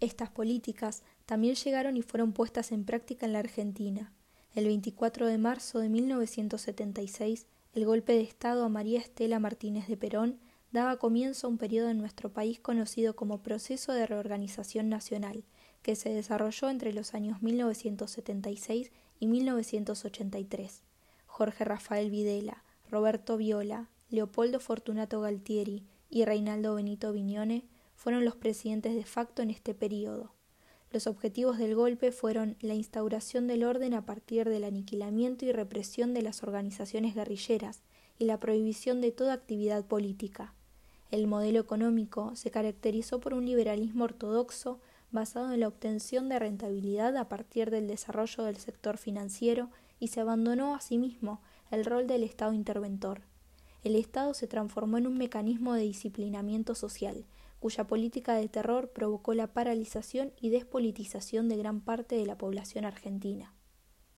Estas políticas también llegaron y fueron puestas en práctica en la Argentina. El 24 de marzo de 1976, el golpe de Estado a María Estela Martínez de Perón daba comienzo a un periodo en nuestro país conocido como Proceso de Reorganización Nacional, que se desarrolló entre los años 1976 y 1983. Jorge Rafael Videla, Roberto Viola, Leopoldo Fortunato Galtieri y Reinaldo Benito Viñone fueron los presidentes de facto en este periodo. Los objetivos del golpe fueron la instauración del orden a partir del aniquilamiento y represión de las organizaciones guerrilleras y la prohibición de toda actividad política. El modelo económico se caracterizó por un liberalismo ortodoxo basado en la obtención de rentabilidad a partir del desarrollo del sector financiero y se abandonó asimismo el rol del Estado interventor. El Estado se transformó en un mecanismo de disciplinamiento social, cuya política de terror provocó la paralización y despolitización de gran parte de la población argentina.